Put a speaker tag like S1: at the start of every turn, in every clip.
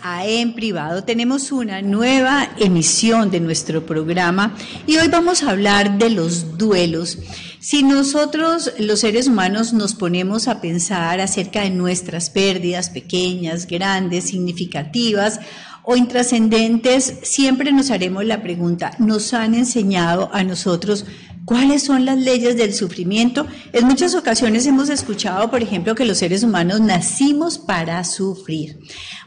S1: a En Privado tenemos una nueva emisión de nuestro programa y hoy vamos a hablar de los duelos. Si nosotros los seres humanos nos ponemos a pensar acerca de nuestras pérdidas pequeñas, grandes, significativas o intrascendentes, siempre nos haremos la pregunta, ¿nos han enseñado a nosotros ¿Cuáles son las leyes del sufrimiento? En muchas ocasiones hemos escuchado, por ejemplo, que los seres humanos nacimos para sufrir.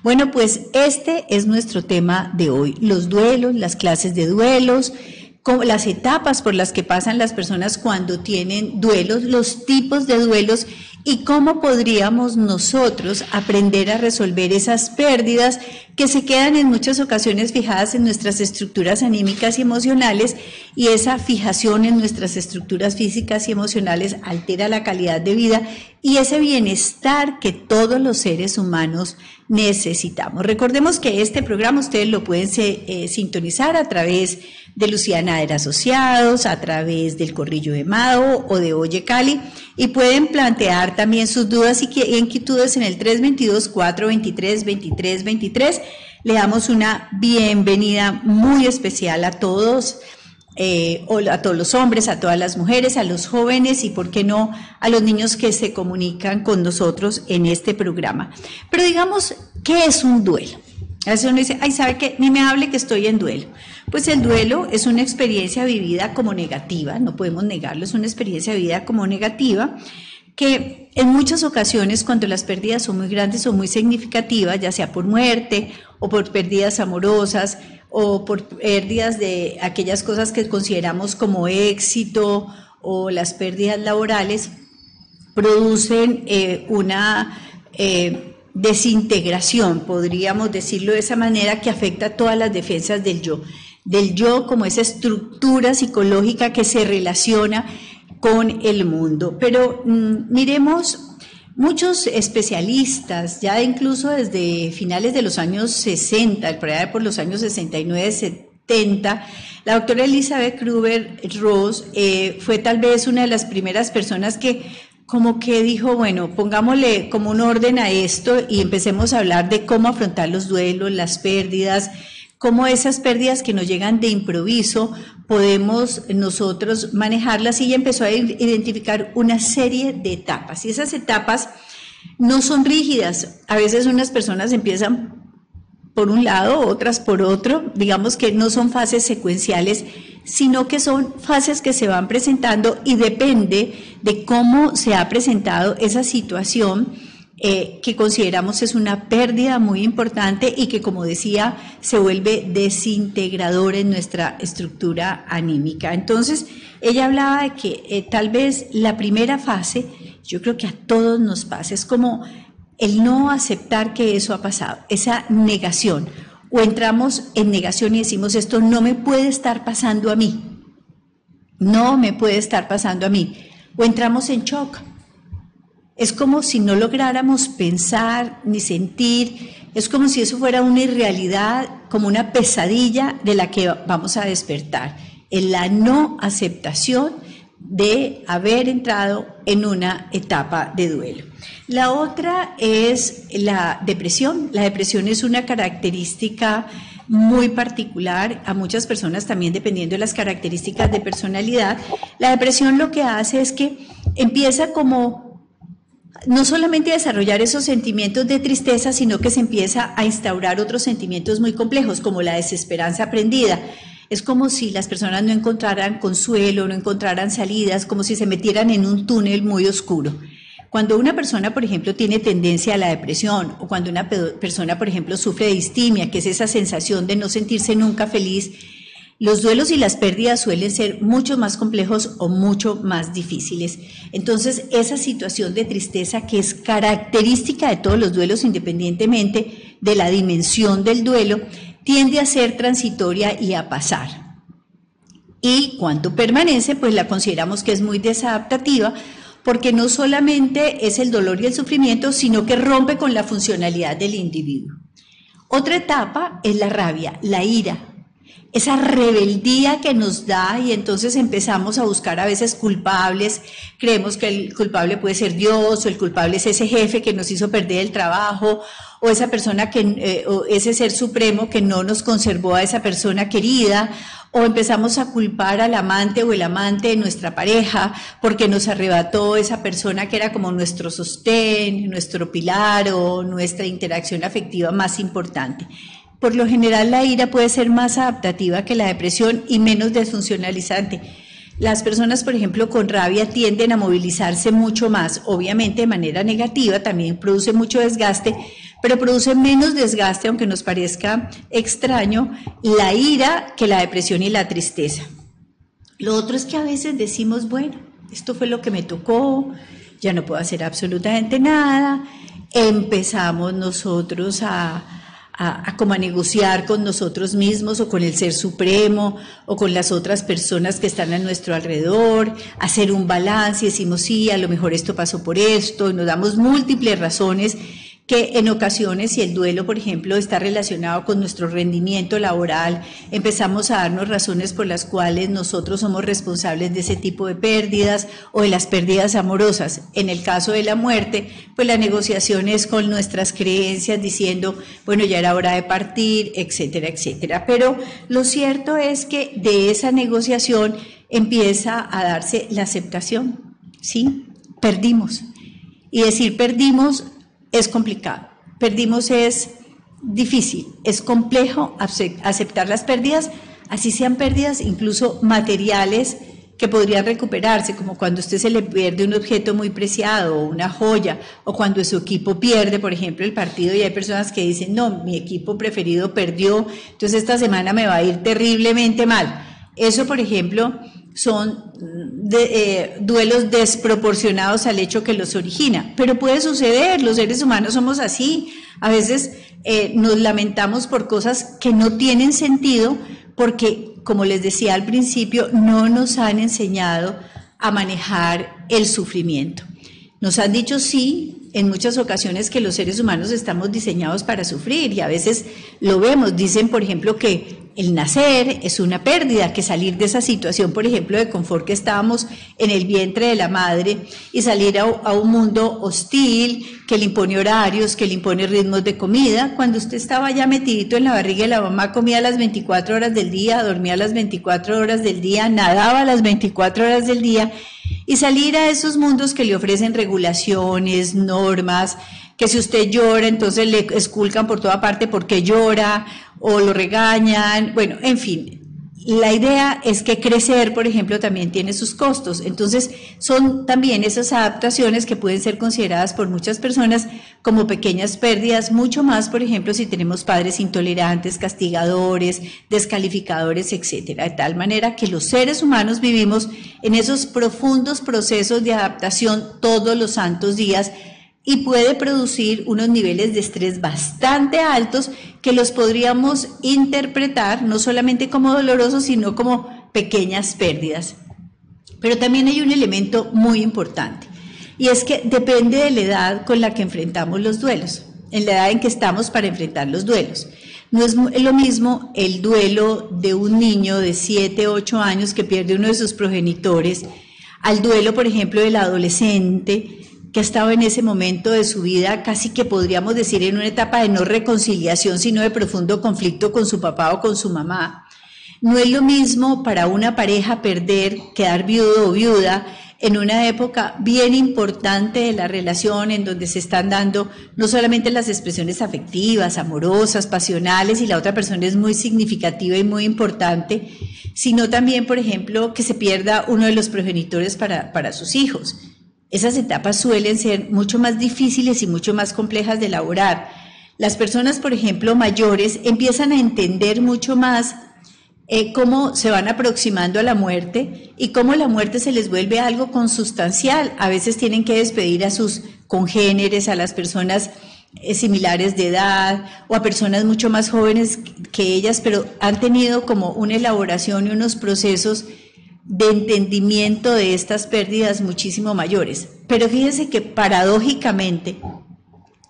S1: Bueno, pues este es nuestro tema de hoy, los duelos, las clases de duelos, las etapas por las que pasan las personas cuando tienen duelos, los tipos de duelos y cómo podríamos nosotros aprender a resolver esas pérdidas que se quedan en muchas ocasiones fijadas en nuestras estructuras anímicas y emocionales y esa fijación en nuestras estructuras físicas y emocionales altera la calidad de vida y ese bienestar que todos los seres humanos necesitamos. Recordemos que este programa ustedes lo pueden eh, sintonizar a través de Luciana de Asociados, a través del Corrillo de Mado o de Oye Cali y pueden plantear también sus dudas y inquietudes en el 322-423-2323. Le damos una bienvenida muy especial a todos, eh, a todos los hombres, a todas las mujeres, a los jóvenes y, por qué no, a los niños que se comunican con nosotros en este programa. Pero digamos, ¿qué es un duelo? A veces uno dice, ay, ¿sabe qué? Ni me hable que estoy en duelo. Pues el duelo es una experiencia vivida como negativa, no podemos negarlo, es una experiencia vivida como negativa que en muchas ocasiones cuando las pérdidas son muy grandes o muy significativas, ya sea por muerte o por pérdidas amorosas o por pérdidas de aquellas cosas que consideramos como éxito o las pérdidas laborales, producen eh, una eh, desintegración, podríamos decirlo de esa manera, que afecta a todas las defensas del yo del yo como esa estructura psicológica que se relaciona con el mundo. Pero mm, miremos, muchos especialistas, ya incluso desde finales de los años 60, por allá por los años 69, 70, la doctora Elizabeth Kruber Ross eh, fue tal vez una de las primeras personas que como que dijo, bueno, pongámosle como un orden a esto y empecemos a hablar de cómo afrontar los duelos, las pérdidas, cómo esas pérdidas que nos llegan de improviso podemos nosotros manejarlas y empezó a identificar una serie de etapas. Y esas etapas no son rígidas. A veces unas personas empiezan por un lado, otras por otro. Digamos que no son fases secuenciales, sino que son fases que se van presentando y depende de cómo se ha presentado esa situación eh, que consideramos es una pérdida muy importante y que, como decía, se vuelve desintegrador en nuestra estructura anímica. Entonces, ella hablaba de que eh, tal vez la primera fase, yo creo que a todos nos pasa, es como el no aceptar que eso ha pasado, esa negación. O entramos en negación y decimos, esto no me puede estar pasando a mí, no me puede estar pasando a mí. O entramos en shock es como si no lográramos pensar ni sentir, es como si eso fuera una irrealidad, como una pesadilla de la que vamos a despertar, en la no aceptación de haber entrado en una etapa de duelo. La otra es la depresión. La depresión es una característica muy particular a muchas personas también dependiendo de las características de personalidad. La depresión lo que hace es que empieza como no solamente desarrollar esos sentimientos de tristeza, sino que se empieza a instaurar otros sentimientos muy complejos, como la desesperanza aprendida. Es como si las personas no encontraran consuelo, no encontraran salidas, como si se metieran en un túnel muy oscuro. Cuando una persona, por ejemplo, tiene tendencia a la depresión o cuando una persona, por ejemplo, sufre de distimia, que es esa sensación de no sentirse nunca feliz, los duelos y las pérdidas suelen ser mucho más complejos o mucho más difíciles. Entonces, esa situación de tristeza que es característica de todos los duelos independientemente de la dimensión del duelo, tiende a ser transitoria y a pasar. Y cuando permanece, pues la consideramos que es muy desadaptativa porque no solamente es el dolor y el sufrimiento, sino que rompe con la funcionalidad del individuo. Otra etapa es la rabia, la ira, esa rebeldía que nos da y entonces empezamos a buscar a veces culpables, creemos que el culpable puede ser Dios o el culpable es ese jefe que nos hizo perder el trabajo o esa persona que, eh, o ese ser supremo que no nos conservó a esa persona querida, o empezamos a culpar al amante o el amante de nuestra pareja porque nos arrebató esa persona que era como nuestro sostén, nuestro pilar o nuestra interacción afectiva más importante. Por lo general la ira puede ser más adaptativa que la depresión y menos desfuncionalizante. Las personas, por ejemplo, con rabia tienden a movilizarse mucho más, obviamente de manera negativa, también produce mucho desgaste, pero produce menos desgaste, aunque nos parezca extraño, la ira que la depresión y la tristeza. Lo otro es que a veces decimos, bueno, esto fue lo que me tocó, ya no puedo hacer absolutamente nada, empezamos nosotros a, a, como a negociar con nosotros mismos o con el Ser Supremo o con las otras personas que están a nuestro alrededor, hacer un balance y decimos, sí, a lo mejor esto pasó por esto, y nos damos múltiples razones que en ocasiones, si el duelo, por ejemplo, está relacionado con nuestro rendimiento laboral, empezamos a darnos razones por las cuales nosotros somos responsables de ese tipo de pérdidas o de las pérdidas amorosas. En el caso de la muerte, pues la negociación es con nuestras creencias diciendo, bueno, ya era hora de partir, etcétera, etcétera. Pero lo cierto es que de esa negociación empieza a darse la aceptación, ¿sí? Perdimos. Y decir perdimos es complicado. Perdimos es difícil, es complejo aceptar las pérdidas, así sean pérdidas incluso materiales que podrían recuperarse, como cuando usted se le pierde un objeto muy preciado o una joya, o cuando su equipo pierde, por ejemplo, el partido y hay personas que dicen, no, mi equipo preferido perdió, entonces esta semana me va a ir terriblemente mal. Eso, por ejemplo, son de, eh, duelos desproporcionados al hecho que los origina. Pero puede suceder, los seres humanos somos así. A veces eh, nos lamentamos por cosas que no tienen sentido porque, como les decía al principio, no nos han enseñado a manejar el sufrimiento. Nos han dicho sí en muchas ocasiones que los seres humanos estamos diseñados para sufrir y a veces lo vemos. Dicen, por ejemplo, que el nacer es una pérdida, que salir de esa situación, por ejemplo, de confort que estábamos en el vientre de la madre y salir a, un mundo hostil, que le impone horarios, que le impone ritmos de comida. Cuando usted estaba ya metidito en la barriga de la mamá, comía las 24 horas del día, dormía las 24 horas del día, nadaba las 24 horas del día y salir a esos mundos que le ofrecen regulaciones, normas, que si usted llora, entonces le esculcan por toda parte porque llora o lo regañan, bueno, en fin. La idea es que crecer, por ejemplo, también tiene sus costos. Entonces, son también esas adaptaciones que pueden ser consideradas por muchas personas como pequeñas pérdidas, mucho más, por ejemplo, si tenemos padres intolerantes, castigadores, descalificadores, etcétera. De tal manera que los seres humanos vivimos en esos profundos procesos de adaptación todos los santos días y puede producir unos niveles de estrés bastante altos que los podríamos interpretar no solamente como dolorosos, sino como pequeñas pérdidas. Pero también hay un elemento muy importante y es que depende de la edad con la que enfrentamos los duelos, en la edad en que estamos para enfrentar los duelos. No es lo mismo el duelo de un niño de 7, 8 años que pierde uno de sus progenitores, al duelo, por ejemplo, del adolescente que ha estado en ese momento de su vida, casi que podríamos decir en una etapa de no reconciliación, sino de profundo conflicto con su papá o con su mamá. No es lo mismo para una pareja perder, quedar viudo o viuda en una época bien importante de la relación en donde se están dando no solamente las expresiones afectivas, amorosas, pasionales y la otra persona es muy significativa y muy importante, sino también, por ejemplo, que se pierda uno de los progenitores para, para sus hijos. Esas etapas suelen ser mucho más difíciles y mucho más complejas de elaborar. Las personas, por ejemplo, mayores, empiezan a entender mucho más eh, cómo se van aproximando a la muerte y cómo la muerte se les vuelve algo consustancial. A veces tienen que despedir a sus congéneres, a las personas eh, similares de edad o a personas mucho más jóvenes que ellas, pero han tenido como una elaboración y unos procesos de entendimiento de estas pérdidas muchísimo mayores. Pero fíjense que paradójicamente,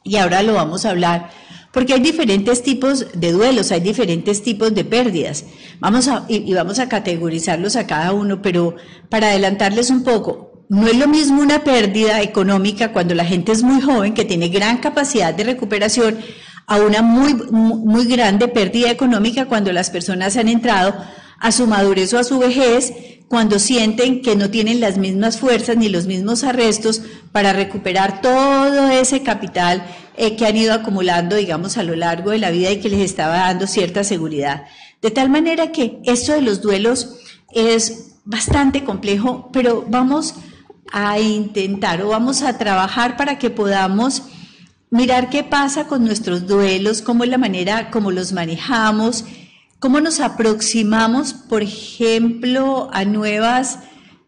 S1: y ahora lo vamos a hablar, porque hay diferentes tipos de duelos, hay diferentes tipos de pérdidas. Vamos a, y, vamos a categorizarlos a cada uno, pero para adelantarles un poco, no es lo mismo una pérdida económica cuando la gente es muy joven, que tiene gran capacidad de recuperación, a una muy, muy grande pérdida económica cuando las personas han entrado a su madurez o a su vejez, cuando sienten que no tienen las mismas fuerzas ni los mismos arrestos para recuperar todo ese capital eh, que han ido acumulando, digamos, a lo largo de la vida y que les estaba dando cierta seguridad. De tal manera que esto de los duelos es bastante complejo, pero vamos a intentar o vamos a trabajar para que podamos mirar qué pasa con nuestros duelos, cómo es la manera como los manejamos, cómo nos aproximamos, por ejemplo, a nuevas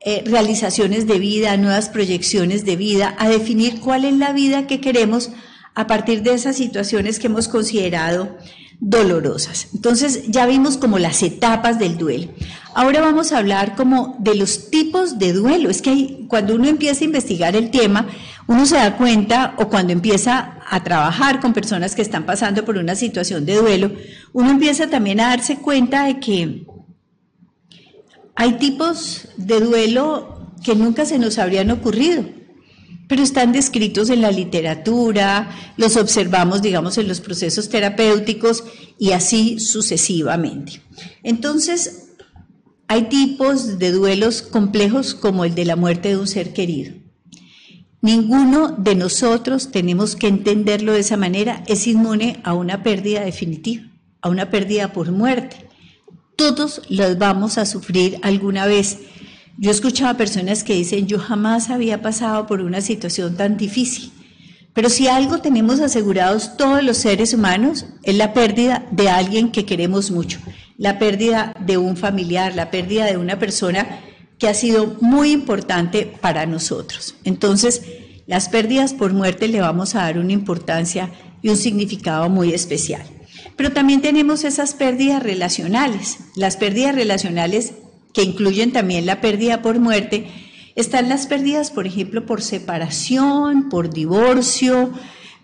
S1: eh, realizaciones de vida, a nuevas proyecciones de vida, a definir cuál es la vida que queremos a partir de esas situaciones que hemos considerado dolorosas. Entonces ya vimos como las etapas del duelo. Ahora vamos a hablar como de los tipos de duelo. Es que cuando uno empieza a investigar el tema, uno se da cuenta, o cuando empieza a trabajar con personas que están pasando por una situación de duelo, uno empieza también a darse cuenta de que hay tipos de duelo que nunca se nos habrían ocurrido pero están descritos en la literatura, los observamos, digamos, en los procesos terapéuticos y así sucesivamente. Entonces, hay tipos de duelos complejos como el de la muerte de un ser querido. Ninguno de nosotros tenemos que entenderlo de esa manera, es inmune a una pérdida definitiva, a una pérdida por muerte. Todos los vamos a sufrir alguna vez yo he escuchado a personas que dicen, yo jamás había pasado por una situación tan difícil. Pero si algo tenemos asegurados todos los seres humanos es la pérdida de alguien que queremos mucho, la pérdida de un familiar, la pérdida de una persona que ha sido muy importante para nosotros. Entonces, las pérdidas por muerte le vamos a dar una importancia y un significado muy especial. Pero también tenemos esas pérdidas relacionales. Las pérdidas relacionales que incluyen también la pérdida por muerte, están las pérdidas, por ejemplo, por separación, por divorcio,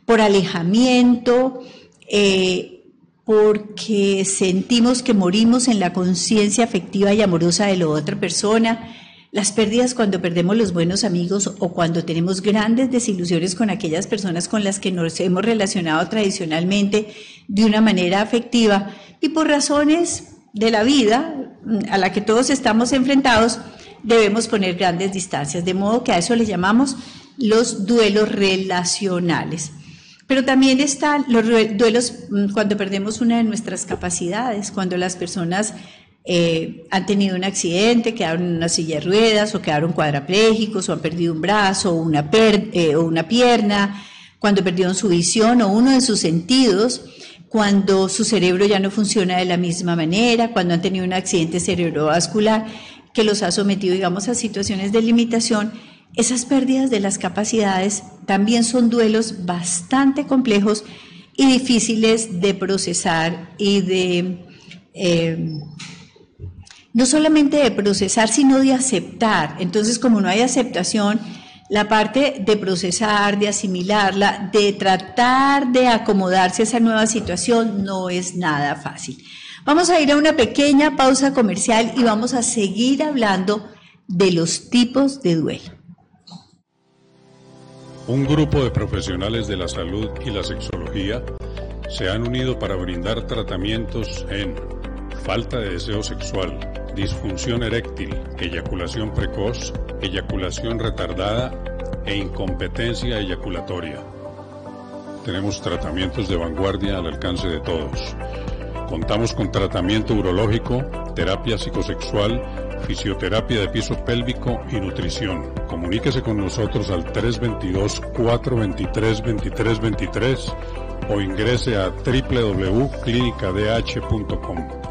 S1: por alejamiento, eh, porque sentimos que morimos en la conciencia afectiva y amorosa de la otra persona, las pérdidas cuando perdemos los buenos amigos o cuando tenemos grandes desilusiones con aquellas personas con las que nos hemos relacionado tradicionalmente de una manera afectiva y por razones de la vida a la que todos estamos enfrentados, debemos poner grandes distancias, de modo que a eso le llamamos los duelos relacionales. Pero también están los duelos mm, cuando perdemos una de nuestras capacidades, cuando las personas eh, han tenido un accidente, quedaron en una silla de ruedas o quedaron cuadraplégicos o han perdido un brazo una, eh, o una pierna, cuando perdieron su visión o uno de sus sentidos cuando su cerebro ya no funciona de la misma manera, cuando han tenido un accidente cerebrovascular que los ha sometido, digamos, a situaciones de limitación, esas pérdidas de las capacidades también son duelos bastante complejos y difíciles de procesar y de, eh, no solamente de procesar, sino de aceptar. Entonces, como no hay aceptación, la parte de procesar, de asimilarla, de tratar de acomodarse a esa nueva situación no es nada fácil. Vamos a ir a una pequeña pausa comercial y vamos a seguir hablando de los tipos de duelo.
S2: Un grupo de profesionales de la salud y la sexología se han unido para brindar tratamientos en falta de deseo sexual, disfunción eréctil, eyaculación precoz, eyaculación retardada e incompetencia eyaculatoria. Tenemos tratamientos de vanguardia al alcance de todos. Contamos con tratamiento urológico, terapia psicosexual, fisioterapia de piso pélvico y nutrición. Comuníquese con nosotros al 322-423-2323 o ingrese a www.clinicadh.com.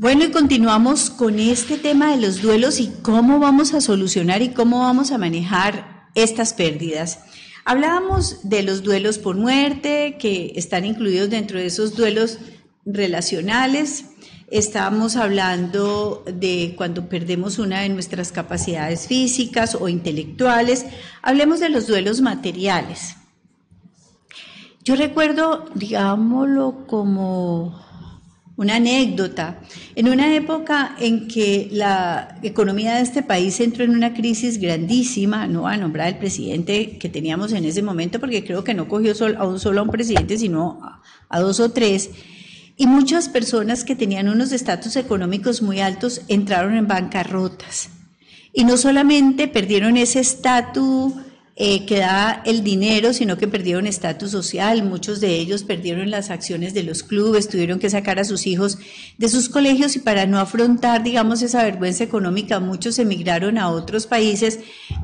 S1: Bueno, y continuamos con este tema de los duelos y cómo vamos a solucionar y cómo vamos a manejar estas pérdidas. Hablábamos de los duelos por muerte, que están incluidos dentro de esos duelos relacionales. Estábamos hablando de cuando perdemos una de nuestras capacidades físicas o intelectuales. Hablemos de los duelos materiales. Yo recuerdo, digámoslo como una anécdota. En una época en que la economía de este país entró en una crisis grandísima, no a nombrar al presidente que teníamos en ese momento, porque creo que no cogió a un solo a un presidente, sino a dos o tres, y muchas personas que tenían unos estatus económicos muy altos entraron en bancarrotas. Y no solamente perdieron ese estatus eh, que da el dinero, sino que perdieron estatus social. Muchos de ellos perdieron las acciones de los clubes, tuvieron que sacar a sus hijos de sus colegios y para no afrontar, digamos, esa vergüenza económica, muchos emigraron a otros países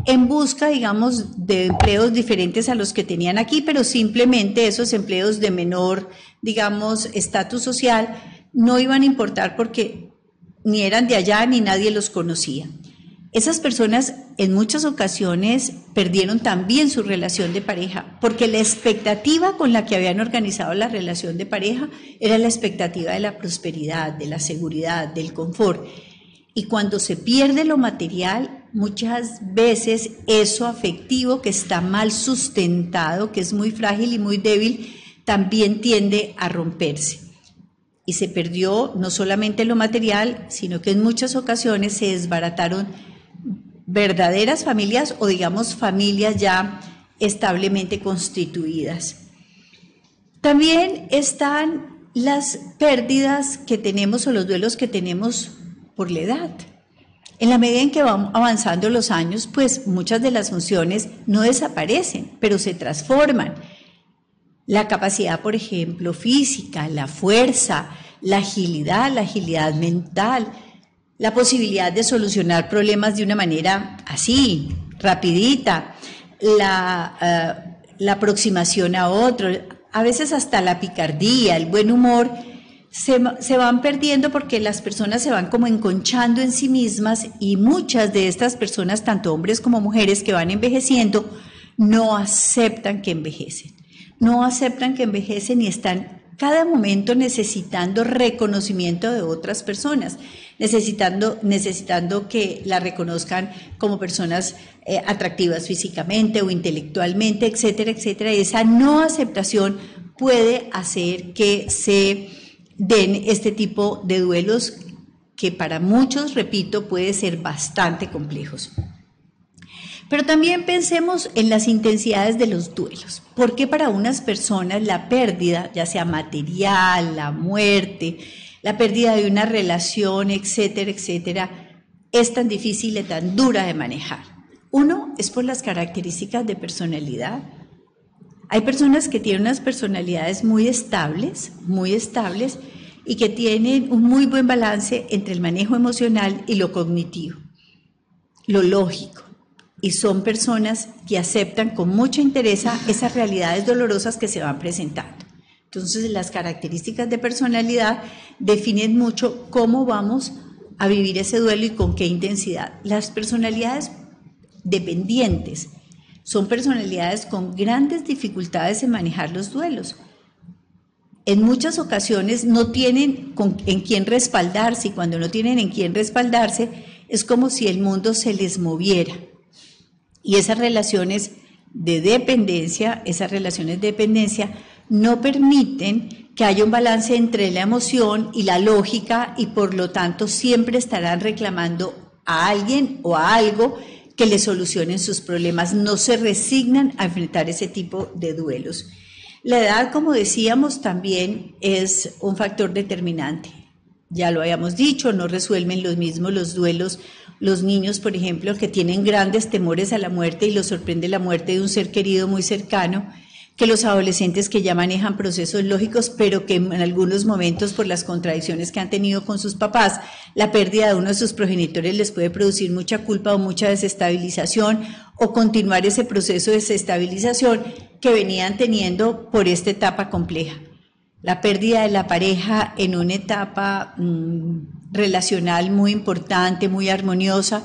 S1: en busca, digamos, de empleos diferentes a los que tenían aquí, pero simplemente esos empleos de menor, digamos, estatus social no iban a importar porque ni eran de allá ni nadie los conocía. Esas personas en muchas ocasiones perdieron también su relación de pareja, porque la expectativa con la que habían organizado la relación de pareja era la expectativa de la prosperidad, de la seguridad, del confort. Y cuando se pierde lo material, muchas veces eso afectivo que está mal sustentado, que es muy frágil y muy débil, también tiende a romperse. Y se perdió no solamente lo material, sino que en muchas ocasiones se desbarataron verdaderas familias o digamos familias ya establemente constituidas. También están las pérdidas que tenemos o los duelos que tenemos por la edad. En la medida en que van avanzando los años, pues muchas de las funciones no desaparecen, pero se transforman. La capacidad, por ejemplo, física, la fuerza, la agilidad, la agilidad mental, la posibilidad de solucionar problemas de una manera así, rapidita, la, eh, la aproximación a otro, a veces hasta la picardía, el buen humor, se, se, van perdiendo porque las personas se van como enconchando en sí mismas y muchas de estas personas, tanto hombres como mujeres que van envejeciendo, no aceptan que envejecen. No aceptan que envejecen y están cada momento necesitando reconocimiento de otras personas necesitando, necesitando que la reconozcan como personas eh, atractivas físicamente o intelectualmente, etcétera, etcétera. esa no aceptación puede hacer que se den este tipo de duelos que para muchos, repito, puede ser bastante complejos. Pero también pensemos en las intensidades de los duelos. porque para unas personas la pérdida, ya sea material, la muerte, la pérdida de una relación, etcétera, etcétera, es tan difícil y tan dura de manejar. Uno es por las características de personalidad. Hay personas que tienen unas personalidades muy estables, muy estables, y que tienen un muy buen balance entre el manejo emocional y lo cognitivo, lo lógico. Y son personas que aceptan con mucho interés esas realidades dolorosas que se van presentando. Entonces, las características de personalidad definen mucho cómo vamos a vivir ese duelo y con qué intensidad. Las personalidades dependientes son personalidades con grandes dificultades en manejar los duelos. En muchas ocasiones no tienen en quién respaldarse y cuando no tienen en quién respaldarse es como si el mundo se les moviera. Y esas relaciones de dependencia, esas relaciones de dependencia no permiten que haya un balance entre la emoción y la lógica y por lo tanto siempre estarán reclamando a alguien o a algo que le solucionen sus problemas. No se resignan a enfrentar ese tipo de duelos. La edad, como decíamos, también es un factor determinante. Ya lo habíamos dicho, no resuelven los mismos los duelos los niños, por ejemplo, que tienen grandes temores a la muerte y los sorprende la muerte de un ser querido muy cercano que los adolescentes que ya manejan procesos lógicos, pero que en algunos momentos por las contradicciones que han tenido con sus papás, la pérdida de uno de sus progenitores les puede producir mucha culpa o mucha desestabilización o continuar ese proceso de desestabilización que venían teniendo por esta etapa compleja. La pérdida de la pareja en una etapa mm, relacional muy importante, muy armoniosa,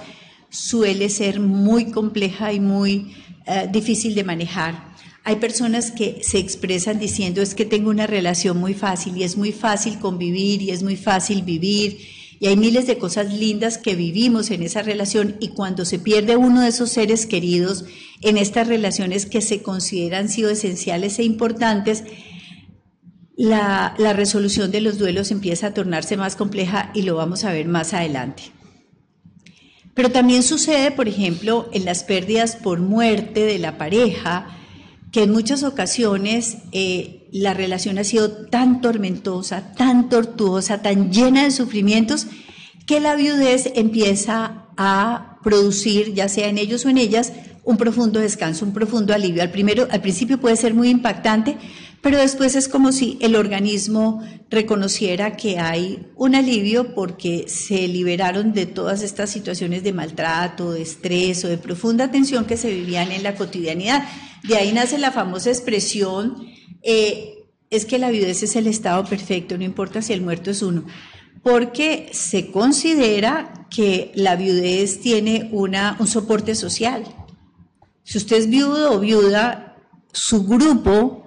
S1: suele ser muy compleja y muy eh, difícil de manejar. Hay personas que se expresan diciendo es que tengo una relación muy fácil y es muy fácil convivir y es muy fácil vivir y hay miles de cosas lindas que vivimos en esa relación y cuando se pierde uno de esos seres queridos en estas relaciones que se consideran sido esenciales e importantes, la, resolución de los duelos empieza a tornarse más compleja y lo vamos a ver más adelante. Pero también sucede, por ejemplo, en las pérdidas por muerte de la pareja, que en muchas ocasiones eh, la relación ha sido tan tormentosa, tan tortuosa, tan llena de sufrimientos, que la viudez empieza a producir, ya sea en ellos o en ellas, un profundo descanso, un profundo alivio. Al, primero, al principio puede ser muy impactante, pero después es como si el organismo reconociera que hay un alivio porque se liberaron de todas estas situaciones de maltrato, de estrés o de profunda tensión que se vivían en la cotidianidad. De ahí nace la famosa expresión, eh, es que la viudez es el estado perfecto, no importa si el muerto es uno, porque se considera que la viudez tiene una, un soporte social. Si usted es viudo o viuda, su grupo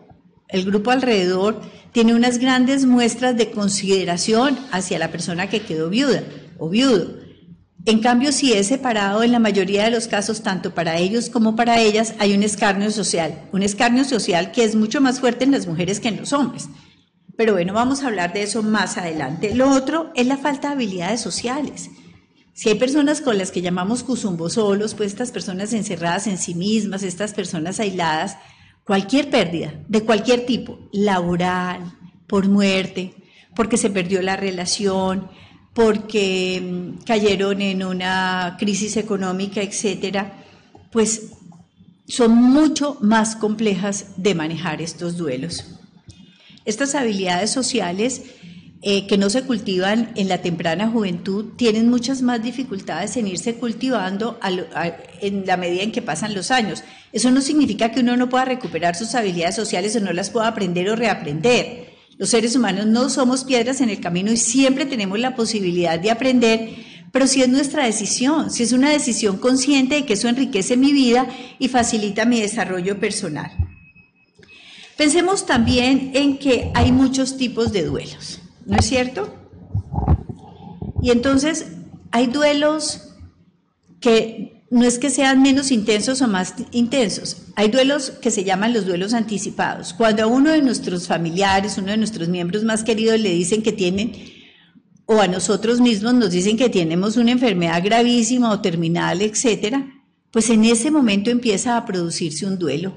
S1: el grupo alrededor tiene unas grandes muestras de consideración hacia la persona que quedó viuda o viudo. En cambio, si es separado, en la mayoría de los casos, tanto para ellos como para ellas, hay un escarnio social, un escarnio social que es mucho más fuerte en las mujeres que en los hombres. Pero bueno, vamos a hablar de eso más adelante. Lo otro es la falta de habilidades sociales. Si hay personas con las que llamamos cuzumbos solos, pues estas personas encerradas en sí mismas, estas personas aisladas, Cualquier pérdida, de cualquier tipo, laboral, por muerte, porque se perdió la relación, porque mm, cayeron en una crisis económica, etcétera, pues son mucho más complejas de manejar estos duelos. Estas habilidades sociales eh, que no se cultivan en la temprana juventud tienen muchas más dificultades en irse cultivando en la medida en que pasan los años. Eso no significa que uno no pueda recuperar sus habilidades sociales o no las pueda aprender o reaprender. Los seres humanos no somos piedras en el camino y siempre tenemos la posibilidad de aprender, pero si es nuestra decisión, si es una decisión consciente de que eso enriquece mi vida y facilita mi desarrollo personal. Pensemos también en que hay muchos tipos de duelos. ¿No es cierto? Y entonces hay duelos que no es que sean menos intensos o más intensos, hay duelos que se llaman los duelos anticipados. Cuando a uno de nuestros familiares, uno de nuestros miembros más queridos le dicen que tienen, o a nosotros mismos nos dicen que tenemos una enfermedad gravísima o terminal, etcétera, pues en ese momento empieza a producirse un duelo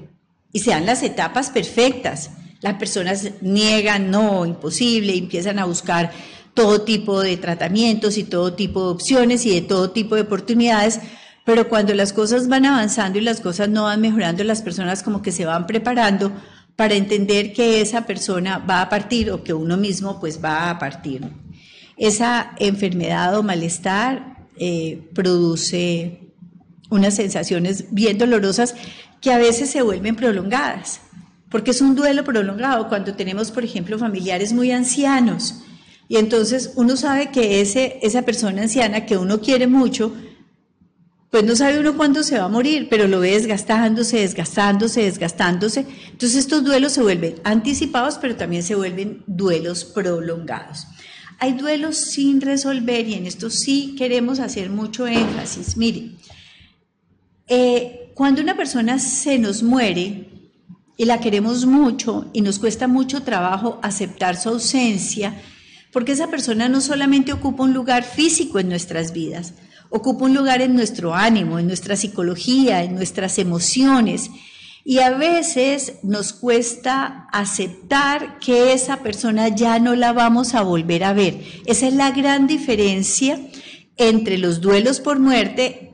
S1: y se dan las etapas perfectas. Las personas niegan, no, imposible, empiezan a buscar todo tipo de tratamientos y todo tipo de opciones y de todo tipo de oportunidades, pero cuando las cosas van avanzando y las cosas no van mejorando, las personas como que se van preparando para entender que esa persona va a partir o que uno mismo pues va a partir. Esa enfermedad o malestar eh, produce unas sensaciones bien dolorosas que a veces se vuelven prolongadas porque es un duelo prolongado cuando tenemos, por ejemplo, familiares muy ancianos. Y entonces uno sabe que ese, esa persona anciana que uno quiere mucho, pues no sabe uno cuándo se va a morir, pero lo ve desgastándose, desgastándose, desgastándose. Entonces estos duelos se vuelven anticipados, pero también se vuelven duelos prolongados. Hay duelos sin resolver y en esto sí queremos hacer mucho énfasis. Mire, eh, cuando una persona se nos muere, y la queremos mucho y nos cuesta mucho trabajo aceptar su ausencia, porque esa persona no solamente ocupa un lugar físico en nuestras vidas, ocupa un lugar en nuestro ánimo, en nuestra psicología, en nuestras emociones. Y a veces nos cuesta aceptar que esa persona ya no la vamos a volver a ver. Esa es la gran diferencia entre los duelos por muerte,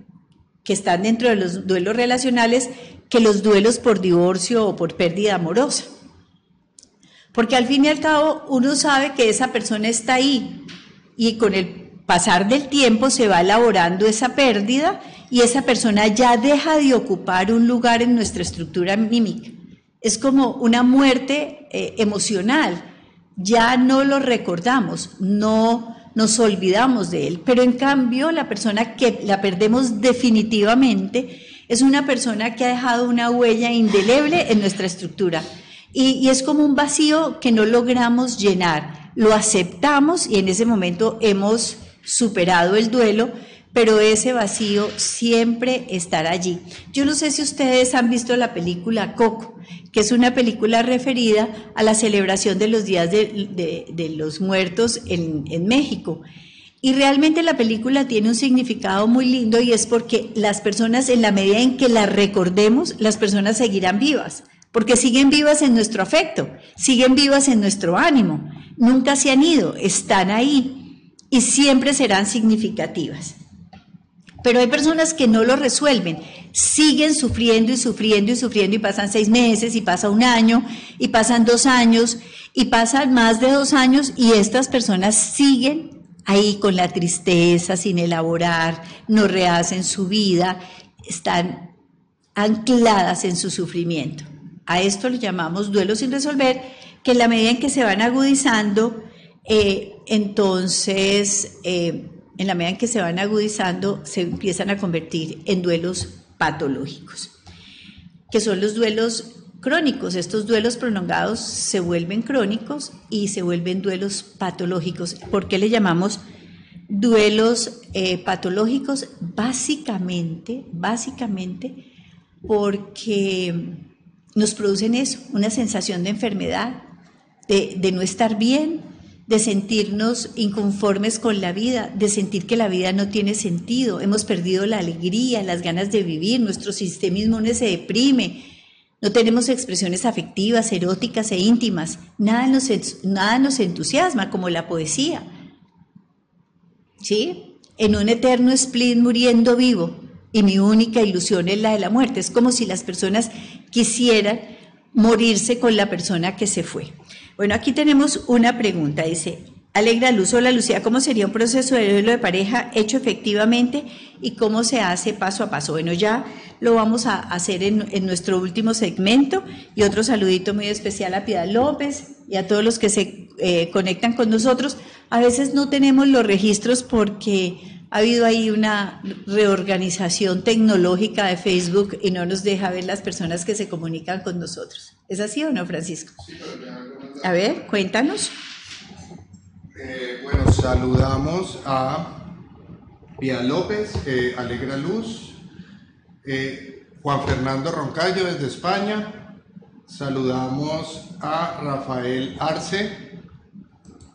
S1: que están dentro de los duelos relacionales, que los duelos por divorcio o por pérdida amorosa. Porque al fin y al cabo uno sabe que esa persona está ahí y con el pasar del tiempo se va elaborando esa pérdida y esa persona ya deja de ocupar un lugar en nuestra estructura mímica. Es como una muerte eh, emocional. Ya no lo recordamos, no nos olvidamos de él, pero en cambio la persona que la perdemos definitivamente es una persona que ha dejado una huella indeleble en nuestra estructura. Y, es como un vacío que no logramos llenar. Lo aceptamos y en ese momento hemos superado el duelo, pero ese vacío siempre estará allí. Yo no sé si ustedes han visto la película Coco, que es una película referida a la celebración de los días de, los muertos en, México. Y realmente la película tiene un significado muy lindo y es porque las personas, en la medida en que la recordemos, las personas seguirán vivas, porque siguen vivas en nuestro afecto, siguen vivas en nuestro ánimo, nunca se han ido, están ahí y siempre serán significativas. Pero hay personas que no lo resuelven, siguen sufriendo y sufriendo y sufriendo y pasan seis meses y pasa un año y pasan dos años y pasan más de dos años y estas personas siguen ahí con la tristeza, sin elaborar, no rehacen su vida, están ancladas en su sufrimiento. A esto lo llamamos duelo sin resolver, que en la medida en que se van agudizando, eh, entonces, eh, en la medida en que se van agudizando, se empiezan a convertir en duelos patológicos, que son los duelos crónicos. Estos duelos prolongados se vuelven crónicos y se vuelven duelos patológicos. ¿Por qué le llamamos duelos eh, patológicos? Básicamente, básicamente porque nos producen eso, una sensación de enfermedad, de, de no estar bien, de sentirnos inconformes con la vida, de sentir que la vida no tiene sentido, hemos perdido la alegría, las ganas de vivir, nuestro sistema inmune se deprime, no tenemos expresiones afectivas, eróticas e íntimas. Nada nos, entusiasma como la poesía. ¿Sí? En un eterno split muriendo vivo y mi única ilusión es la de la muerte. Es como si las personas quisieran morirse con la persona que se fue. Bueno, aquí tenemos una pregunta. Dice, Alegra Luz, hola Lucía, ¿cómo sería un proceso de duelo de pareja hecho efectivamente y cómo se hace paso a paso? Bueno, ya lo vamos a hacer en, nuestro último segmento. Y otro saludito muy especial a Piedad López y a todos los que se eh, conectan con nosotros. A veces no tenemos los registros porque ha habido ahí una reorganización tecnológica de Facebook y no nos deja ver las personas que se comunican con nosotros. ¿Es así o no, Francisco? A ver, cuéntanos.
S3: Eh, bueno, saludamos a Pia López, eh, Alegra Luz, eh, Juan Fernando Roncayo desde España. Saludamos a Rafael Arce,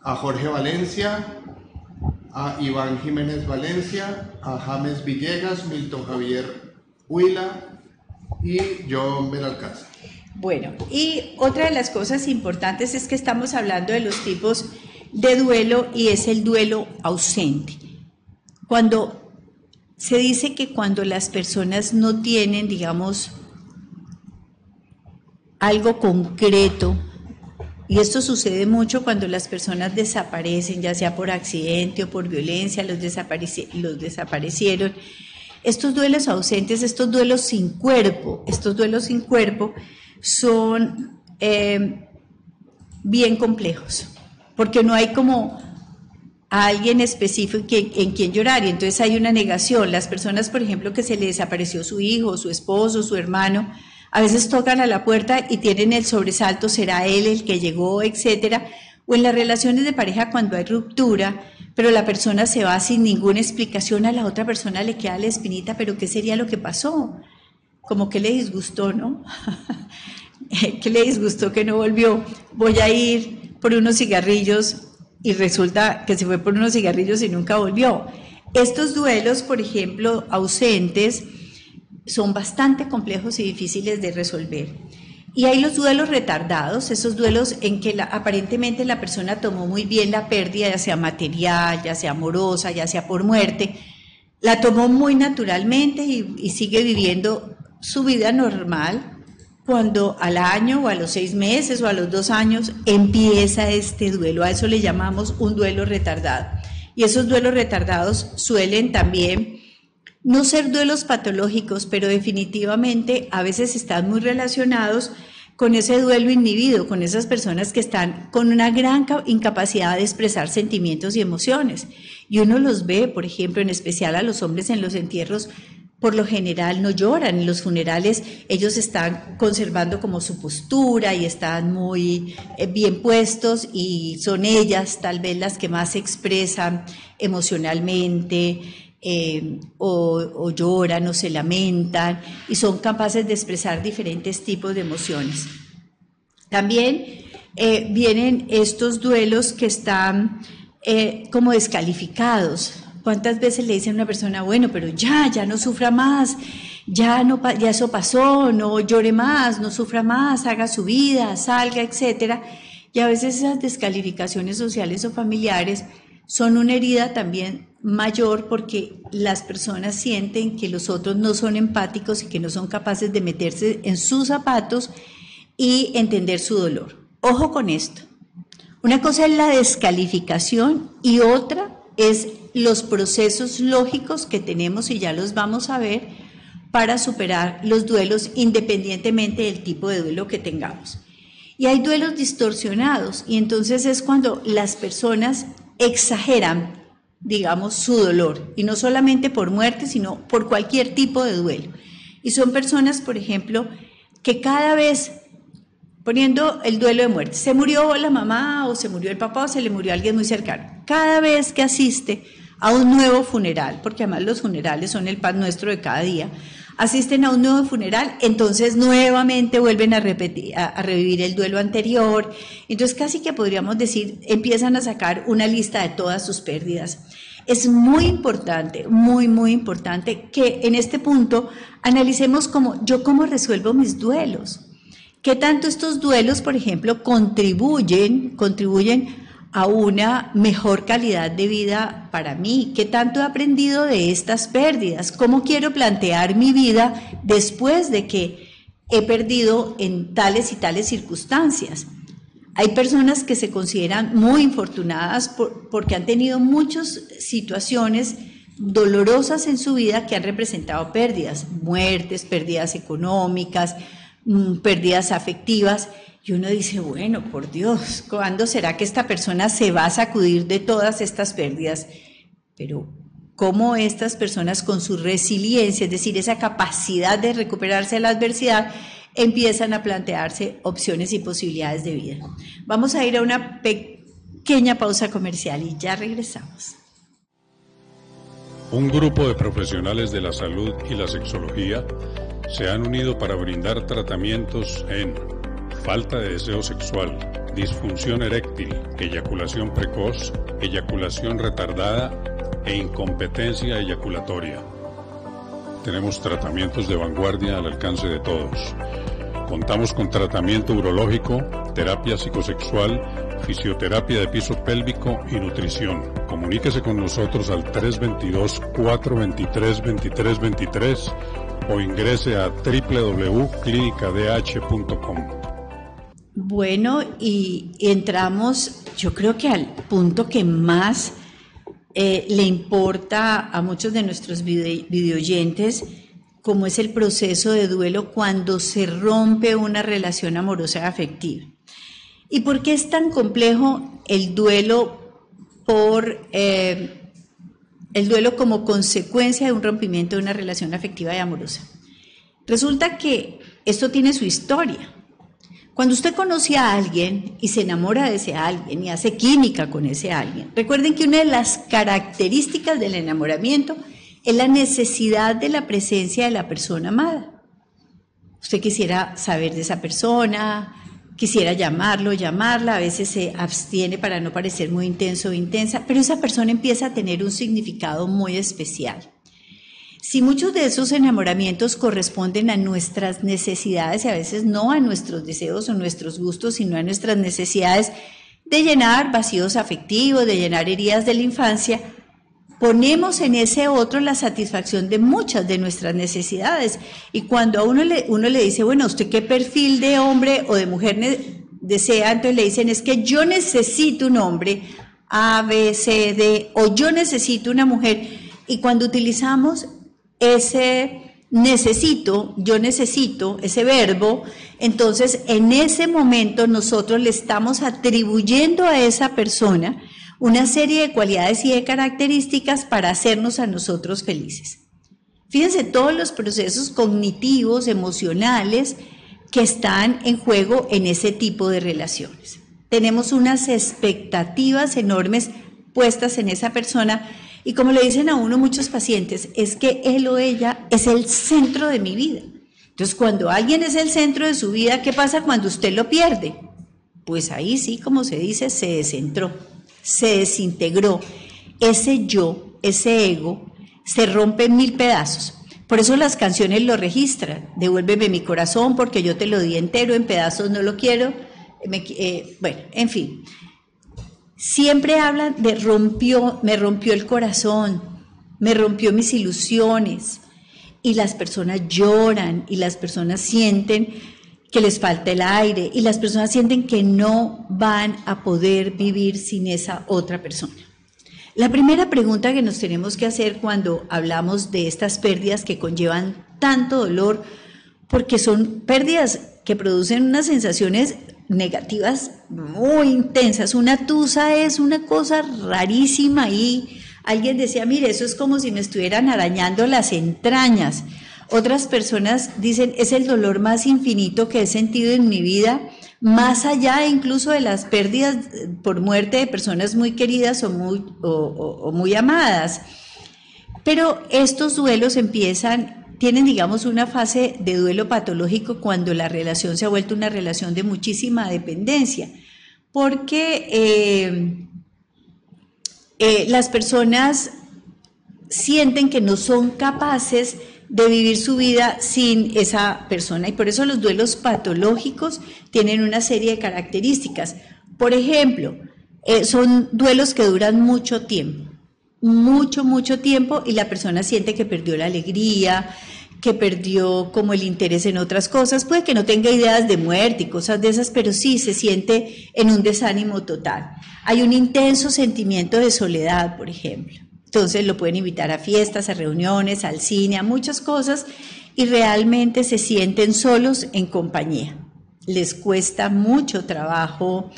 S3: a Jorge Valencia, a Iván Jiménez Valencia, a James Villegas, Milton Javier Huila y John Belalcázar.
S1: Bueno, y otra de las cosas importantes es que estamos hablando de los tipos de duelo y es el duelo ausente. Cuando se dice que cuando las personas no tienen, digamos, algo concreto, y esto sucede mucho cuando las personas desaparecen, ya sea por accidente o por violencia, los, los desaparecieron. Estos duelos ausentes, estos duelos sin cuerpo, estos duelos sin cuerpo son eh, bien complejos, porque no hay como a alguien específico en, quien llorar y entonces hay una negación. Las personas, por ejemplo, que se le desapareció su hijo, su esposo, su hermano, a veces tocan a la puerta y tienen el sobresalto, será él el que llegó, etcétera. O en las relaciones de pareja cuando hay ruptura, pero la persona se va sin ninguna explicación, a la otra persona le queda la espinita, pero ¿qué sería lo que pasó? Como que le disgustó, ¿no? ¿Qué le disgustó que no volvió? Voy a ir por unos cigarrillos y resulta que se fue por unos cigarrillos y nunca volvió. Estos duelos, por ejemplo, ausentes, son bastante complejos y difíciles de resolver. Y hay los duelos retardados, esos duelos en que aparentemente la persona tomó muy bien la pérdida, ya sea material, ya sea amorosa, ya sea por muerte, la tomó muy naturalmente y sigue viviendo su vida normal, cuando al año o a los seis meses o a los dos años empieza este duelo. A eso le llamamos un duelo retardado. Y esos duelos retardados suelen también no ser duelos patológicos, pero definitivamente a veces están muy relacionados con ese duelo inhibido, con esas personas que están con una gran incapacidad de expresar sentimientos y emociones. Y uno los ve, por ejemplo, en especial a los hombres en los entierros, por lo general no lloran. En los funerales ellos están conservando como su postura y están muy eh, bien puestos y son ellas tal vez las que más se expresan emocionalmente eh, o, lloran o se lamentan y son capaces de expresar diferentes tipos de emociones. También eh, vienen estos duelos que están como descalificados. ¿Cuántas veces le dicen a una persona, bueno, pero ya, ya no sufra más, ya, no, ya eso pasó, no llore más, no sufra más, haga su vida, salga, etcétera? Y a veces esas descalificaciones sociales o familiares son una herida también mayor porque las personas sienten que los otros no son empáticos y que no son capaces de meterse en sus zapatos y entender su dolor. Ojo con esto. Una cosa es la descalificación y otra es los procesos lógicos que tenemos y ya los vamos a ver para superar los duelos independientemente del tipo de duelo que tengamos. Y hay duelos distorsionados y entonces es cuando las personas exageran, digamos, su dolor y no solamente por muerte, sino por cualquier tipo de duelo. Y son personas, por ejemplo, que cada vez poniendo el duelo de muerte. Se murió la mamá o se murió el papá o se le murió alguien muy cercano. Cada vez que asiste a un nuevo funeral, porque además los funerales son el pan nuestro de cada día, asisten a un nuevo funeral, entonces nuevamente vuelven a repetir, a, revivir el duelo anterior. Entonces casi que podríamos decir, empiezan a sacar una lista de todas sus pérdidas. Es muy importante, muy, muy importante que en este punto analicemos cómo yo cómo resuelvo mis duelos. ¿Qué tanto estos duelos, por ejemplo, contribuyen, contribuyen a una mejor calidad de vida para mí? ¿Qué tanto he aprendido de estas pérdidas? ¿Cómo quiero plantear mi vida después de que he perdido en tales y tales circunstancias? Hay personas que se consideran muy infortunadas porque han tenido muchas situaciones dolorosas en su vida que han representado pérdidas, muertes, pérdidas económicas, pérdidas afectivas. Y uno dice, bueno, por Dios, ¿cuándo será que esta persona se va a sacudir de todas estas pérdidas? Pero cómo estas personas con su resiliencia, es decir, esa capacidad de recuperarse de la adversidad, empiezan a plantearse opciones y posibilidades de vida. Vamos a ir a una pequeña pausa comercial y ya regresamos.
S2: Un grupo de profesionales de la salud y la sexología se han unido para brindar tratamientos en falta de deseo sexual, disfunción eréctil, eyaculación precoz, eyaculación retardada e incompetencia eyaculatoria. Tenemos tratamientos de vanguardia al alcance de todos. Contamos con tratamiento urológico, terapia psicosexual, fisioterapia de piso pélvico y nutrición. Comuníquese con nosotros al 322-423-2323 o ingrese a www.clinicadh.com.
S1: Bueno, y entramos, yo creo que al punto que más eh, le importa a muchos de nuestros videoyentes, como es el proceso de duelo cuando se rompe una relación amorosa afectiva. ¿Y por qué es tan complejo el duelo por eh, el duelo como consecuencia de un rompimiento de una relación afectiva y amorosa. Resulta que esto tiene su historia. Cuando usted conoce a alguien y se enamora de ese alguien y hace química con ese alguien, recuerden que una de las características del enamoramiento es la necesidad de la presencia de la persona amada. Usted quisiera saber de esa persona, quisiera llamarlo, llamarla, a veces se abstiene para no parecer muy intenso o intensa, pero esa persona empieza a tener un significado muy especial. Si muchos de esos enamoramientos corresponden a nuestras necesidades y a veces no a nuestros deseos o nuestros gustos, sino a nuestras necesidades de llenar vacíos afectivos, de llenar heridas de la infancia, ponemos en ese otro la satisfacción de muchas de nuestras necesidades. Y cuando a uno le, uno le dice, bueno, ¿usted qué perfil de hombre o de mujer desea? Entonces le dicen, es que yo necesito un hombre, A, B, C, D, o yo necesito una mujer. Y cuando utilizamos ese necesito, yo necesito, ese verbo, entonces en ese momento nosotros le estamos atribuyendo a esa persona una serie de cualidades y de características para hacernos a nosotros felices. Fíjense todos los procesos cognitivos, emocionales que están en juego en ese tipo de relaciones. Tenemos unas expectativas enormes puestas en esa persona y como le dicen a uno muchos pacientes, es que él o ella es el centro de mi vida. Entonces, cuando alguien es el centro de su vida, ¿qué pasa cuando usted lo pierde? pues ahí sí, como se dice, se descentró, se desintegró. Ese yo, ese ego, se rompe en mil pedazos. Por eso las canciones lo registran. Devuélveme mi corazón porque yo te lo di entero, en pedazos no lo quiero. Eh, bueno, en fin. Siempre hablan de rompió, me rompió el corazón, me rompió mis ilusiones. Y las personas lloran y las personas sienten que les falta el aire y las personas sienten que no van a poder vivir sin esa otra persona. La primera pregunta que nos tenemos que hacer cuando hablamos de estas pérdidas que conllevan tanto dolor, porque son pérdidas que producen unas sensaciones negativas muy intensas. Una tusa es una cosa rarísima y alguien decía, mire, eso es como si me estuvieran arañando las entrañas. Otras personas dicen, es el dolor más infinito que he sentido en mi vida, más allá incluso de las pérdidas por muerte de personas muy queridas o muy, o, muy amadas. Pero estos duelos empiezan, tienen digamos una fase de duelo patológico cuando la relación se ha vuelto una relación de muchísima dependencia, porque eh, eh, las personas sienten que no son capaces de vivir su vida sin esa persona. Y por eso los duelos patológicos tienen una serie de características. Por ejemplo, eh, son duelos que duran mucho tiempo, mucho, mucho tiempo y la persona siente que perdió la alegría, que perdió como el interés en otras cosas, puede que no tenga ideas de muerte y cosas de esas, pero sí se siente en un desánimo total. Hay un intenso sentimiento de soledad, por ejemplo. Entonces lo pueden invitar a fiestas, a reuniones, al cine, a muchas cosas y realmente se sienten solos en compañía. Les cuesta mucho trabajo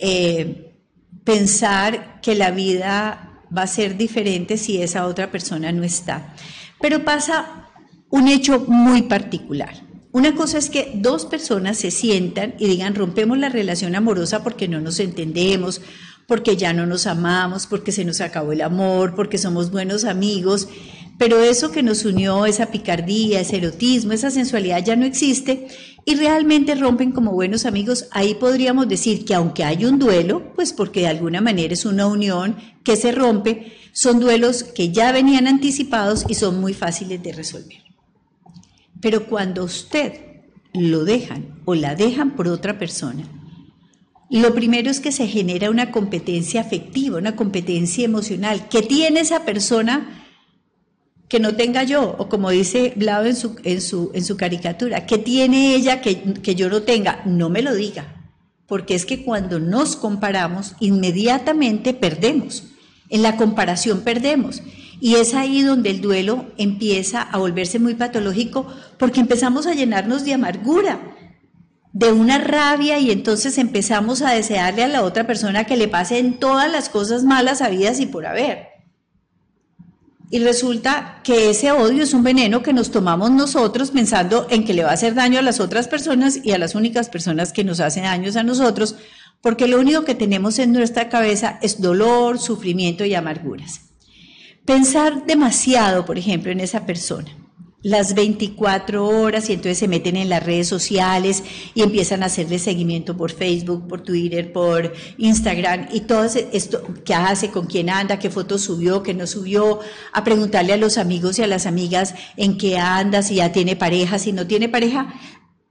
S1: eh, pensar que la vida va a ser diferente si esa otra persona no está. Pero pasa un hecho muy particular. Una cosa es que dos personas se sientan y digan, rompemos la relación amorosa porque no nos entendemos, porque ya no nos amamos, porque se nos acabó el amor, porque somos buenos amigos, pero eso que nos unió, esa picardía, ese erotismo, esa sensualidad ya no existe y realmente rompen como buenos amigos. Ahí podríamos decir que aunque hay un duelo, pues porque de alguna manera es una unión que se rompe, son duelos que ya venían anticipados y son muy fáciles de resolver. Pero cuando usted lo dejan o la dejan por otra persona, lo primero es que se genera una competencia afectiva, una competencia emocional. ¿Qué tiene esa persona que no tenga yo? O como dice Blau en su, en su, en su caricatura, ¿qué tiene ella que, que yo no tenga? No me lo diga, porque es que cuando nos comparamos, inmediatamente perdemos. En la comparación perdemos. Y es ahí donde el duelo empieza a volverse muy patológico porque empezamos a llenarnos de amargura de una rabia y entonces empezamos a desearle a la otra persona que le pasen todas las cosas malas habidas y por haber. Y resulta que ese odio es un veneno que nos tomamos nosotros pensando en que le va a hacer daño a las otras personas y a las únicas personas que nos hacen daños a nosotros, porque lo único que tenemos en nuestra cabeza es dolor, sufrimiento y amarguras. Pensar demasiado, por ejemplo, en esa persona las 24 horas y entonces se meten en las redes sociales y empiezan a hacerle seguimiento por Facebook, por Twitter, por Instagram y todo esto, qué hace, con quién anda, qué fotos subió, qué no subió, a preguntarle a los amigos y a las amigas en qué anda, si ya tiene pareja, si no tiene pareja,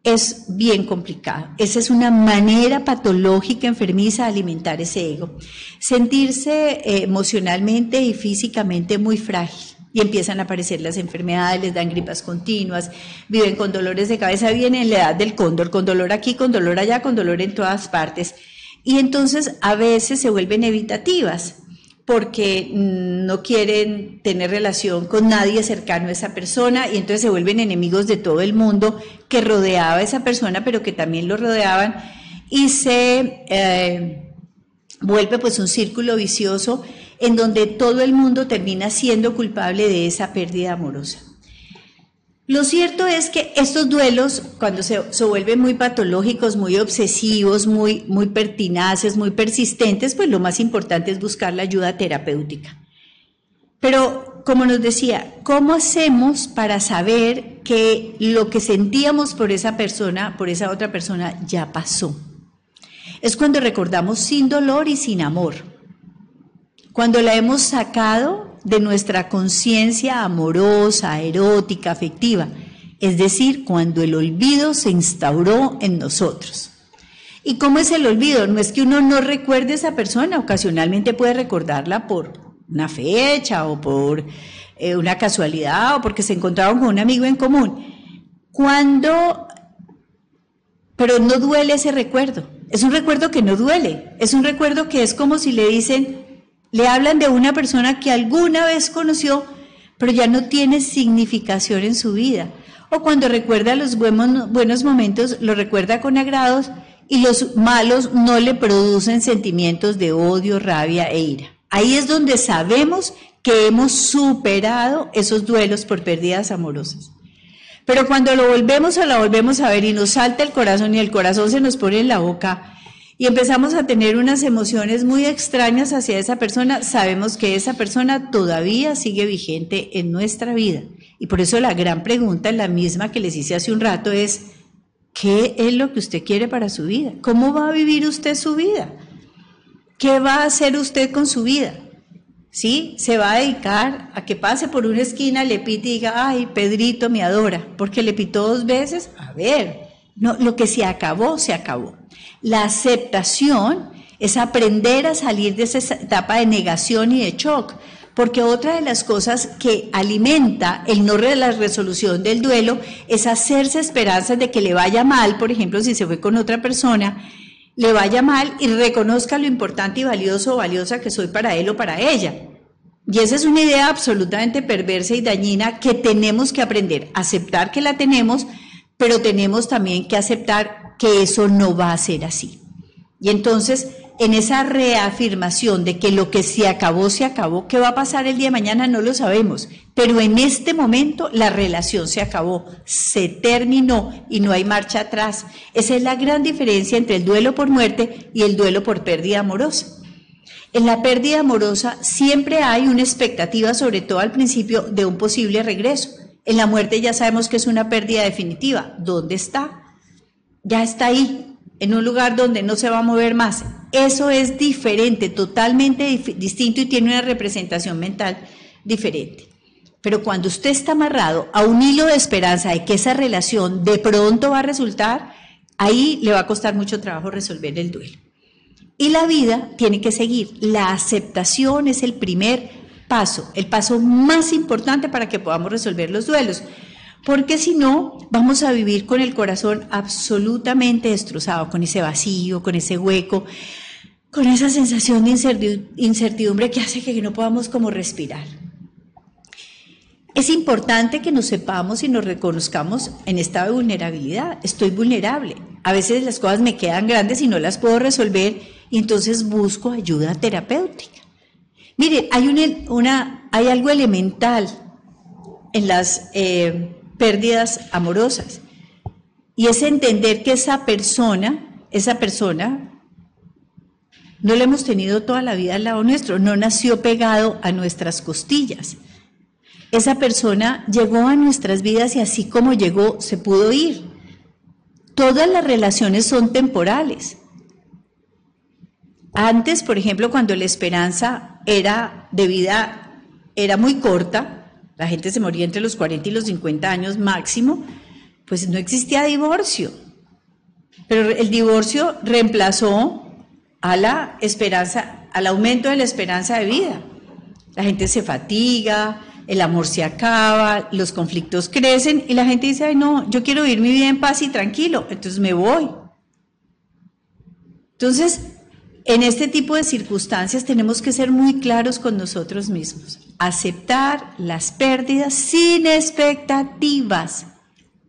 S1: es bien complicado. Esa es una manera patológica, enfermiza de alimentar ese ego. Sentirse eh, emocionalmente y físicamente muy frágil y empiezan a aparecer las enfermedades, les dan gripas continuas, viven con dolores de cabeza, viven en la edad del cóndor, con dolor aquí, con dolor allá, con dolor en todas partes. Y entonces a veces se vuelven evitativas porque no quieren tener relación con nadie cercano a esa persona y entonces se vuelven enemigos de todo el mundo que rodeaba a esa persona, pero que también lo rodeaban y se eh, vuelve pues un círculo vicioso en donde todo el mundo termina siendo culpable de esa pérdida amorosa. Lo cierto es que estos duelos, cuando se, vuelven muy patológicos, muy obsesivos, muy, muy pertinaces, muy persistentes, pues lo más importante es buscar la ayuda terapéutica. Pero, como nos decía, ¿cómo hacemos para saber que lo que sentíamos por esa persona, por esa otra persona, ya pasó? Es cuando recordamos sin dolor y sin amor. Cuando la hemos sacado de nuestra conciencia amorosa, erótica, afectiva. Es decir, cuando el olvido se instauró en nosotros. ¿Y cómo es el olvido? No es que uno no recuerde a esa persona, ocasionalmente puede recordarla por una fecha o por eh, una casualidad o porque se encontraron con un amigo en común. Cuando, pero no duele ese recuerdo. Es un recuerdo que no duele. Es un recuerdo que es como si le dicen, le hablan de una persona que alguna vez conoció, pero ya no tiene significación en su vida. O cuando recuerda los buenos, momentos, lo recuerda con agrados y los malos no le producen sentimientos de odio, rabia e ira. Ahí es donde sabemos que hemos superado esos duelos por pérdidas amorosas. Pero cuando lo volvemos o la volvemos a ver y nos salta el corazón y el corazón se nos pone en la boca y empezamos a tener unas emociones muy extrañas hacia esa persona, sabemos que esa persona todavía sigue vigente en nuestra vida. Y por eso la gran pregunta, la misma que les hice hace un rato, es, ¿Qué es lo que usted quiere para su vida? ¿Cómo va a vivir usted su vida? ¿Qué va a hacer usted con su vida? ¿Sí? Se va a dedicar a que pase por una esquina, le pite y diga, ay, Pedrito me adora, porque le pitó dos veces. A ver, no, lo que se acabó, se acabó. La aceptación es aprender a salir de esa etapa de negación y de shock porque otra de las cosas que alimenta el no de la resolución del duelo es hacerse esperanzas de que le vaya mal, por ejemplo, si se fue con otra persona, le vaya mal y reconozca lo importante y valioso o valiosa que soy para él o para ella. Y esa es una idea absolutamente perversa y dañina que tenemos que aprender, aceptar que la tenemos, pero tenemos también que aceptar que eso no va a ser así. Y entonces en esa reafirmación de que lo que se acabó, se acabó. ¿Qué va a pasar el día de mañana? No lo sabemos. Pero en este momento la relación se acabó, se terminó y no hay marcha atrás. Esa es la gran diferencia entre el duelo por muerte y el duelo por pérdida amorosa. En la pérdida amorosa siempre hay una expectativa, sobre todo al principio, de un posible regreso. En la muerte ya sabemos que es una pérdida definitiva. ¿Dónde está? Ya está ahí, en un lugar donde no se va a mover más. Eso es diferente, totalmente distinto y tiene una representación mental diferente. Pero cuando usted está amarrado a un hilo de esperanza de que esa relación de pronto va a resultar, ahí le va a costar mucho trabajo resolver el duelo. Y la vida tiene que seguir. La aceptación es el primer paso, el paso más importante para que podamos resolver los duelos porque si no, vamos a vivir con el corazón absolutamente destrozado, con ese vacío, con ese hueco, con esa sensación de incertidumbre que hace que no podamos como respirar. Es importante que nos sepamos y nos reconozcamos en esta vulnerabilidad. Estoy vulnerable. A veces las cosas me quedan grandes y no las puedo resolver y entonces busco ayuda terapéutica. Miren, hay, una, hay algo elemental en las eh, pérdidas amorosas. Y es entender que esa persona, esa persona, no la hemos tenido toda la vida al lado nuestro, no nació pegado a nuestras costillas. Esa persona llegó a nuestras vidas y así como llegó, se pudo ir. Todas las relaciones son temporales. Antes, por ejemplo, cuando la esperanza era de vida era muy corta, la gente se moría entre los 40 y los 50 años máximo, pues no existía divorcio. Pero el divorcio reemplazó a la esperanza, al aumento de la esperanza de vida. La gente se fatiga, el amor se acaba, los conflictos crecen y la gente dice, ay no, yo quiero vivir mi vida en paz y tranquilo, entonces me voy. Entonces, en este tipo de circunstancias tenemos que ser muy claros con nosotros mismos. Aceptar las pérdidas sin expectativas.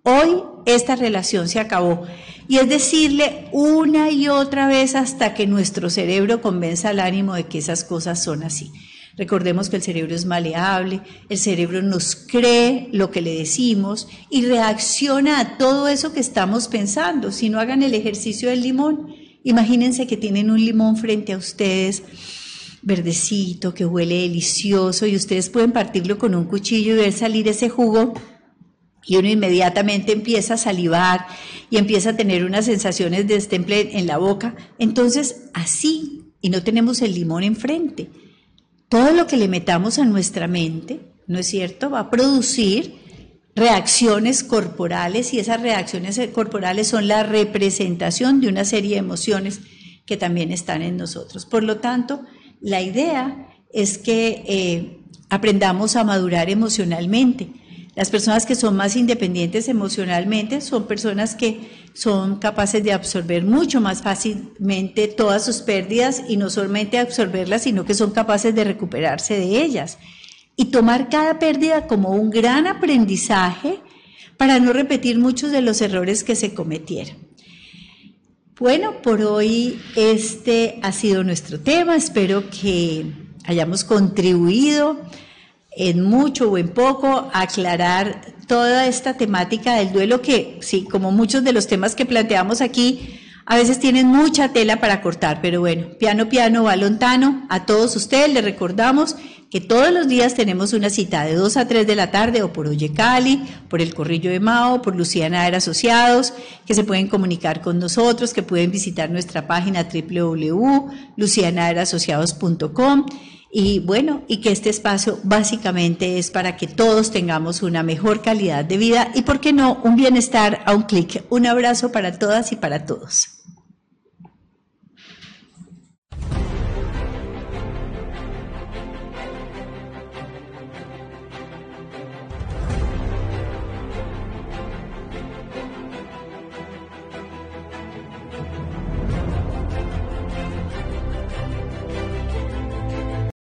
S1: Hoy esta relación se acabó. Y es decirle una y otra vez hasta que nuestro cerebro convenza al ánimo de que esas cosas son así. Recordemos que el cerebro es maleable, el cerebro nos cree lo que le decimos y reacciona a todo eso que estamos pensando. Si no hagan el ejercicio del limón, Imagínense que tienen un limón frente a ustedes, verdecito, que huele delicioso, y ustedes pueden partirlo con un cuchillo y ver salir ese jugo y uno inmediatamente empieza a salivar y empieza a tener unas sensaciones de destemple en la boca. Entonces, así, y no tenemos el limón enfrente. Todo lo que le metamos a nuestra mente, ¿no es cierto?, va a producir reacciones corporales y esas reacciones corporales son la representación de una serie de emociones que también están en nosotros. Por lo tanto, la idea es que eh, aprendamos a madurar emocionalmente. Las personas que son más independientes emocionalmente son personas que son capaces de absorber mucho más fácilmente todas sus pérdidas y no solamente absorberlas, sino que son capaces de recuperarse de ellas y tomar cada pérdida como un gran aprendizaje para no repetir muchos de los errores que se cometieron. Bueno, por hoy este ha sido nuestro tema. Espero que hayamos contribuido en mucho o en poco a aclarar toda esta temática del duelo que, sí, como muchos de los temas que planteamos aquí, a veces tienen mucha tela para cortar, pero bueno, piano, piano, balontano, a todos ustedes les recordamos que todos los días tenemos una cita de 2 a 3 de la tarde o por Oye Cali, por el Corrillo de Mao, por Luciana Era Asociados, que se pueden comunicar con nosotros, que pueden visitar nuestra página www.lucianaerasociados.com y bueno, y que este espacio básicamente es para que todos tengamos una mejor calidad de vida y, ¿por qué no?, un bienestar a un clic. Un abrazo para todas y para todos.